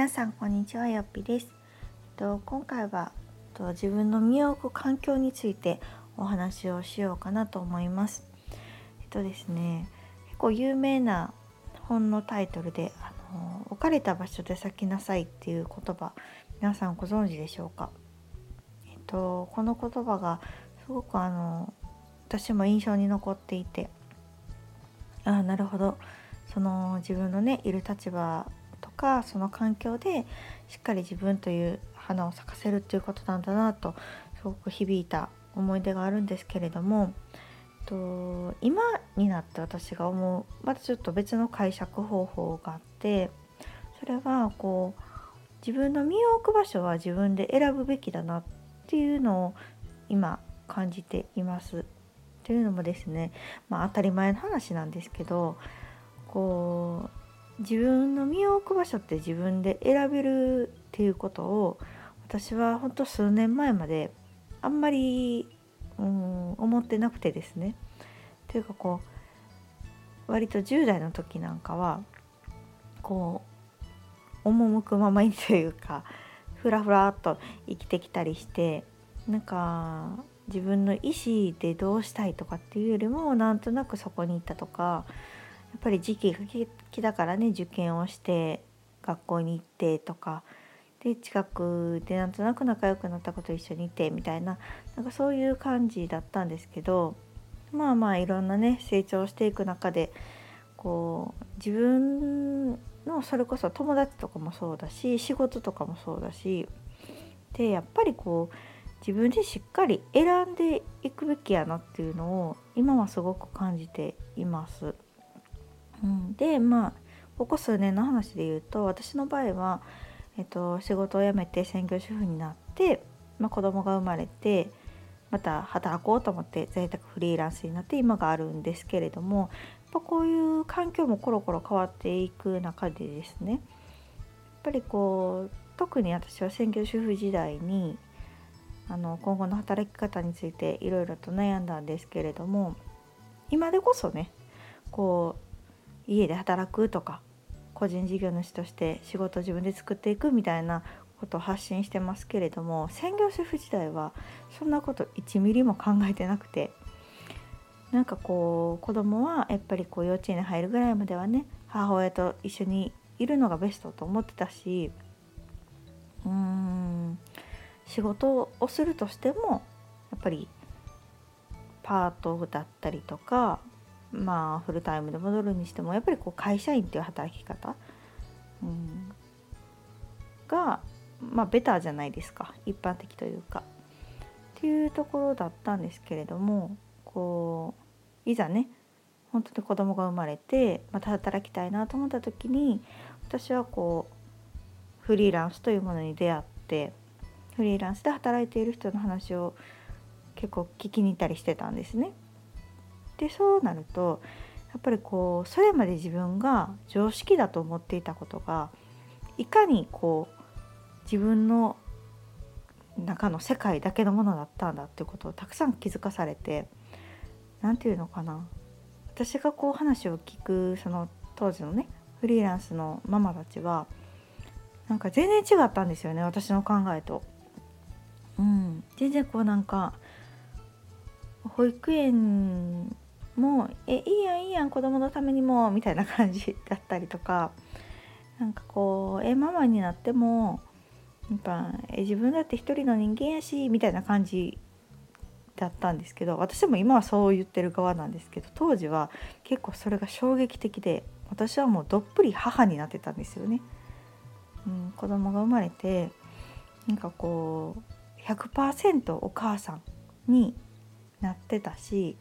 皆さんこんにちはよっぴです。と今回はと自分の身を置く環境についてお話をしようかなと思います。えっとですね結構有名な本のタイトルで「あの置かれた場所で咲きなさい」っていう言葉皆さんご存知でしょうか？えっとこの言葉がすごくあの私も印象に残っていてああなるほどその自分のねいる立場かその環境でしっかり自分という花を咲かせるっていうことなんだなとすごく響いた思い出があるんですけれどもえっと今になって私が思うまたちょっと別の解釈方法があってそれはこう自分の身を置く場所は自分で選ぶべきだなっていうのを今感じています。というのもですね、まあ、当たり前の話なんですけどこう自分の身を置く場所って自分で選べるっていうことを私は本当数年前まであんまり、うん、思ってなくてですね。というかこう割と10代の時なんかはこう赴くままにというかふらふらっと生きてきたりしてなんか自分の意思でどうしたいとかっていうよりもなんとなくそこに行ったとかやっぱり時期が来たからね受験をして学校に行ってとかで近くでなんとなく仲良くなった子と一緒にいてみたいななんかそういう感じだったんですけどまあまあいろんなね成長していく中でこう自分のそれこそ友達とかもそうだし仕事とかもそうだしでやっぱりこう自分でしっかり選んでいくべきやなっていうのを今はすごく感じています。うん、でまあここ数年の話で言うと私の場合は、えっと、仕事を辞めて専業主婦になって、まあ、子供が生まれてまた働こうと思って在宅フリーランスになって今があるんですけれどもやっぱこういう環境もコロコロ変わっていく中でですねやっぱりこう特に私は専業主婦時代にあの今後の働き方についていろいろと悩んだんですけれども今でこそねこう家で働くとか個人事業主として仕事を自分で作っていくみたいなことを発信してますけれども専業主婦時代はそんなこと1ミリも考えてなくてなんかこう子供はやっぱりこう幼稚園に入るぐらいまではね母親と一緒にいるのがベストと思ってたしうーん仕事をするとしてもやっぱりパートだったりとかまあフルタイムで戻るにしてもやっぱりこう会社員っていう働き方、うん、がまあベターじゃないですか一般的というか。っていうところだったんですけれどもこういざね本当に子供が生まれてまた働きたいなと思った時に私はこうフリーランスというものに出会ってフリーランスで働いている人の話を結構聞きに行ったりしてたんですね。でそうなるとやっぱりこうそれまで自分が常識だと思っていたことがいかにこう自分の中の世界だけのものだったんだっていうことをたくさん気づかされて何て言うのかな私がこう話を聞くその当時のねフリーランスのママたちはなんか全然違ったんですよね私の考えと。うん、全然こうなんか保育園もう「えいいやんいいやん子供のためにも」みたいな感じだったりとかなんかこう「えママになってもやっぱえ自分だって一人の人間やし」みたいな感じだったんですけど私も今はそう言ってる側なんですけど当時は結構それが衝撃的で私はもうどっぷり母になってたんですよね。うん、子供が生まれてなんかこう100%お母さんになってたし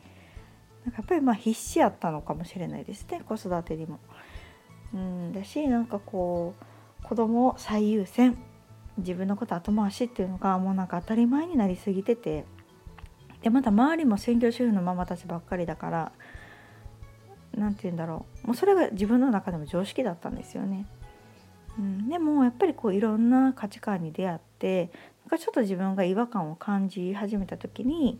なんかやっぱりまあ必死やったのかもしれないですね子育てにも。うんだしなんかこう子供を最優先自分のこと後回しっていうのがもうなんか当たり前になりすぎててでまた周りも専業主婦のママたちばっかりだから何て言うんだろうもうそれが自分の中でも常識だったんですよね。うん、でもやっぱりこういろんな価値観に出会ってなんかちょっと自分が違和感を感じ始めた時に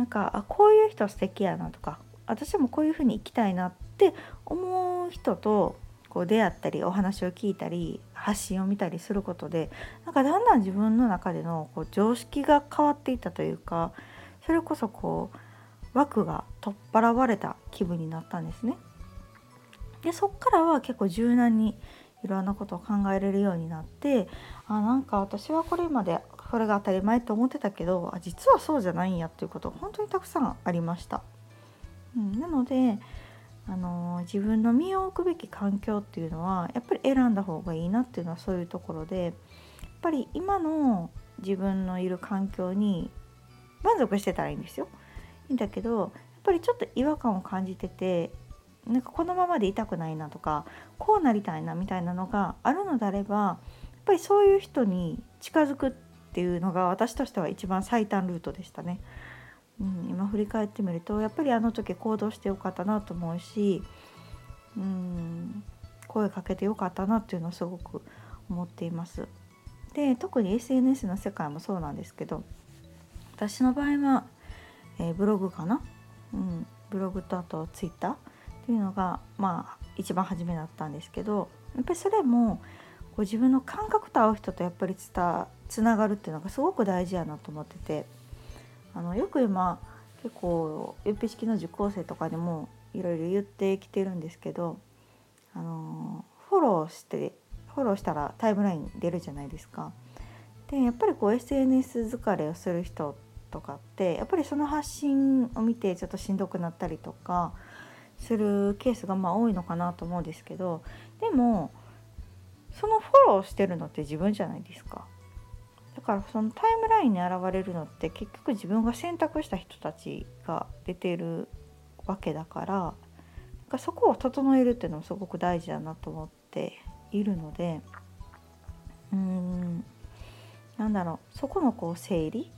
なんかあこういう人素敵やなとか私もこういうふうに生きたいなって思う人とこう出会ったりお話を聞いたり発信を見たりすることでなんかだんだん自分の中でのこう常識が変わっていったというかそれこそこう枠が取っ払われた気分になったんですね。でそっからは結構柔軟にいろんなことを考えれるようになってあなんか私はこれまでこれが当たり前と思ってたけどあ実はそうじゃないんやっていうこと本当にたくさんありました。うん、なのであの自分の身を置くべき環境っていうのはやっぱり選んだ方がいいなっていうのはそういうところでやっぱり今の自分のいる環境に満足してたらいいんですよ。いいんだけどやっぱりちょっと違和感を感じててなんかこのままでいたくないなとかこうなりたいなみたいなのがあるのであればやっぱりそういう人に近づくっていうのが私としては一番最短ルートでしたね。うん、今振り返ってみるとやっぱりあの時行動してよかったなと思うし、うん、声かけてよかったなっていうのをすごく思っています。で特に SNS の世界もそうなんですけど私の場合は、えー、ブログかな、うん、ブログとあとツイッターっていうのがまあ一番初めだったんですけどやっぱりそれもこ自分の感覚と合う人とやっぱりつたつながるっていうのがすごく大事やなと思っててあのよく今結構ゆっぴ式の受講生とかでもいろいろ言ってきてるんですけどあのフォローしてフォローしたらタイムライン出るじゃないですか。でやっぱりこう SNS 疲れをする人とかってやっぱりその発信を見てちょっとしんどくなったりとかするケースがまあ多いのかなと思うんですけどでもそのフォローしてるのって自分じゃないですか。だからそのタイムラインに現れるのって結局自分が選択した人たちが出てるわけだからかそこを整えるっていうのもすごく大事だなと思っているのでうーんなんだろうそこのこう整理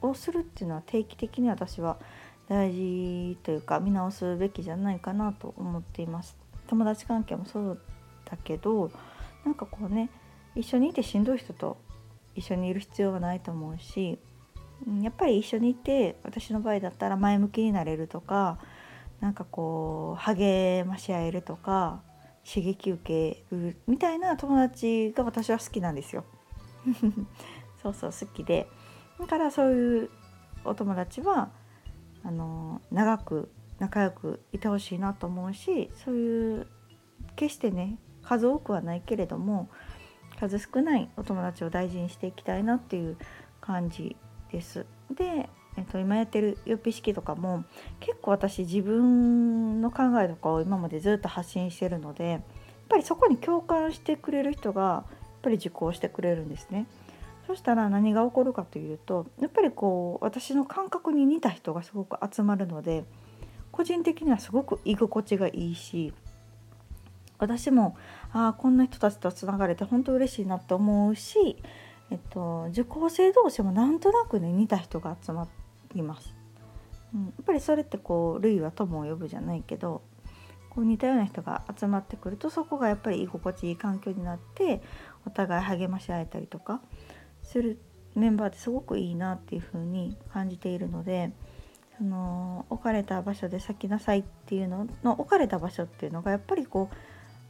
をするっていうのは定期的に私は大事というか見直すべきじゃないかなと思っています友達関係もそうだけどなんかこうね一緒にいてしんどい人と一緒にいる必要はないと思うしやっぱり一緒にいて私の場合だったら前向きになれるとかなんかこう励まし合えるとか刺激受けるみたいな友達が私は好きなんですよ。そうそう好きでだからそういうお友達はあの長く仲良くいてほしいなと思うしそういう決してね数多くはないけれども数少ないお友達を大事にしていきたいなっていう感じです。で、えっと、今やってるよっぴ式とかも結構私自分の考えとかを今までずっと発信してるのでやっぱりそこに共感してくれる人がやっぱり受講してくれるんですね。そしたら何が起こるかというとやっぱりこう私の感覚に似た人がすごく集まるので個人的にはすごく居心地がいいし私もああこんな人たちとつながれて本当嬉しいなと思うし、えっと、受講生同士もなんとなくね似た人が集まります。うん、やっぱりそれってこう類は友を呼ぶじゃないけどこう似たような人が集まってくるとそこがやっぱり居心地いい環境になってお互い励まし合えたりとかするメンバーってすごくいいなっていう風に感じているのでその置かれた場所で咲きなさいっていうのの置かれた場所っていうのがやっぱりこう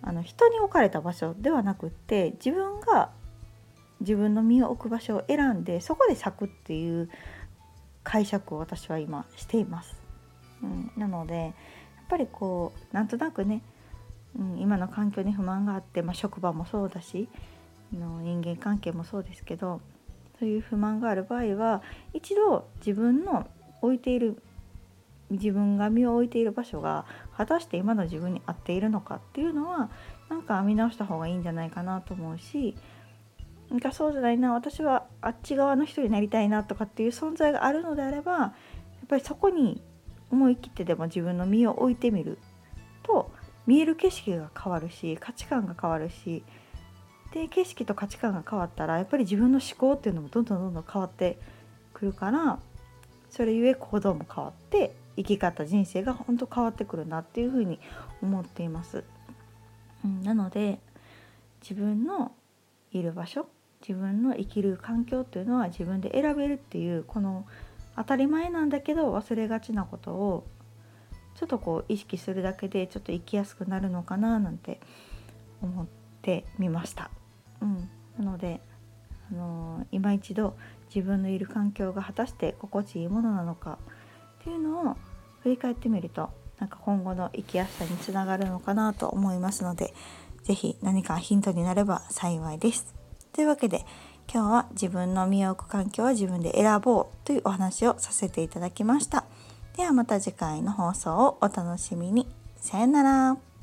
あの人に置かれた場所ではなくって自分が自分の身を置く場所を選んでそこで咲くっていう解釈を私は今しています。うん、なのでやっぱりこうなんとなくね、うん、今の環境に不満があって、まあ、職場もそうだしの人間関係もそうですけどそういう不満がある場合は一度自分の置いている自分が身を置いている場所が果たして今の自分に合っているのかっていうのはなんか見直した方がいいんじゃないかなと思うしなんかそうじゃないな私はあっち側の人になりたいなとかっていう存在があるのであればやっぱりそこに思い切ってでも自分の身を置いてみると見える景色が変わるし価値観が変わるしで景色と価値観が変わったらやっぱり自分の思考っていうのもどんどんどんどん変わってくるからそれゆえ行動も変わって生き方人生が本当変わってくるなっていうふうに思っています。うん、なので自分のいる場所自分の生きる環境っていうのは自分で選べるっていうこの当たり前なんだけど忘れがちなことをちょっとこう意識するだけでちょっと生きやすくなるのかななんて思っててみました。うん、なので、あのー、今一度自分のいる環境が果たして心地いいものなのかっていうのを振り返ってみるとなんか今後の生きやすさにつながるのかなと思いますので是非何かヒントになれば幸いです。というわけで今日は自分の身を置く環境は自分で選ぼうというお話をさせていただきました。ではまた次回の放送をお楽しみに。さよなら。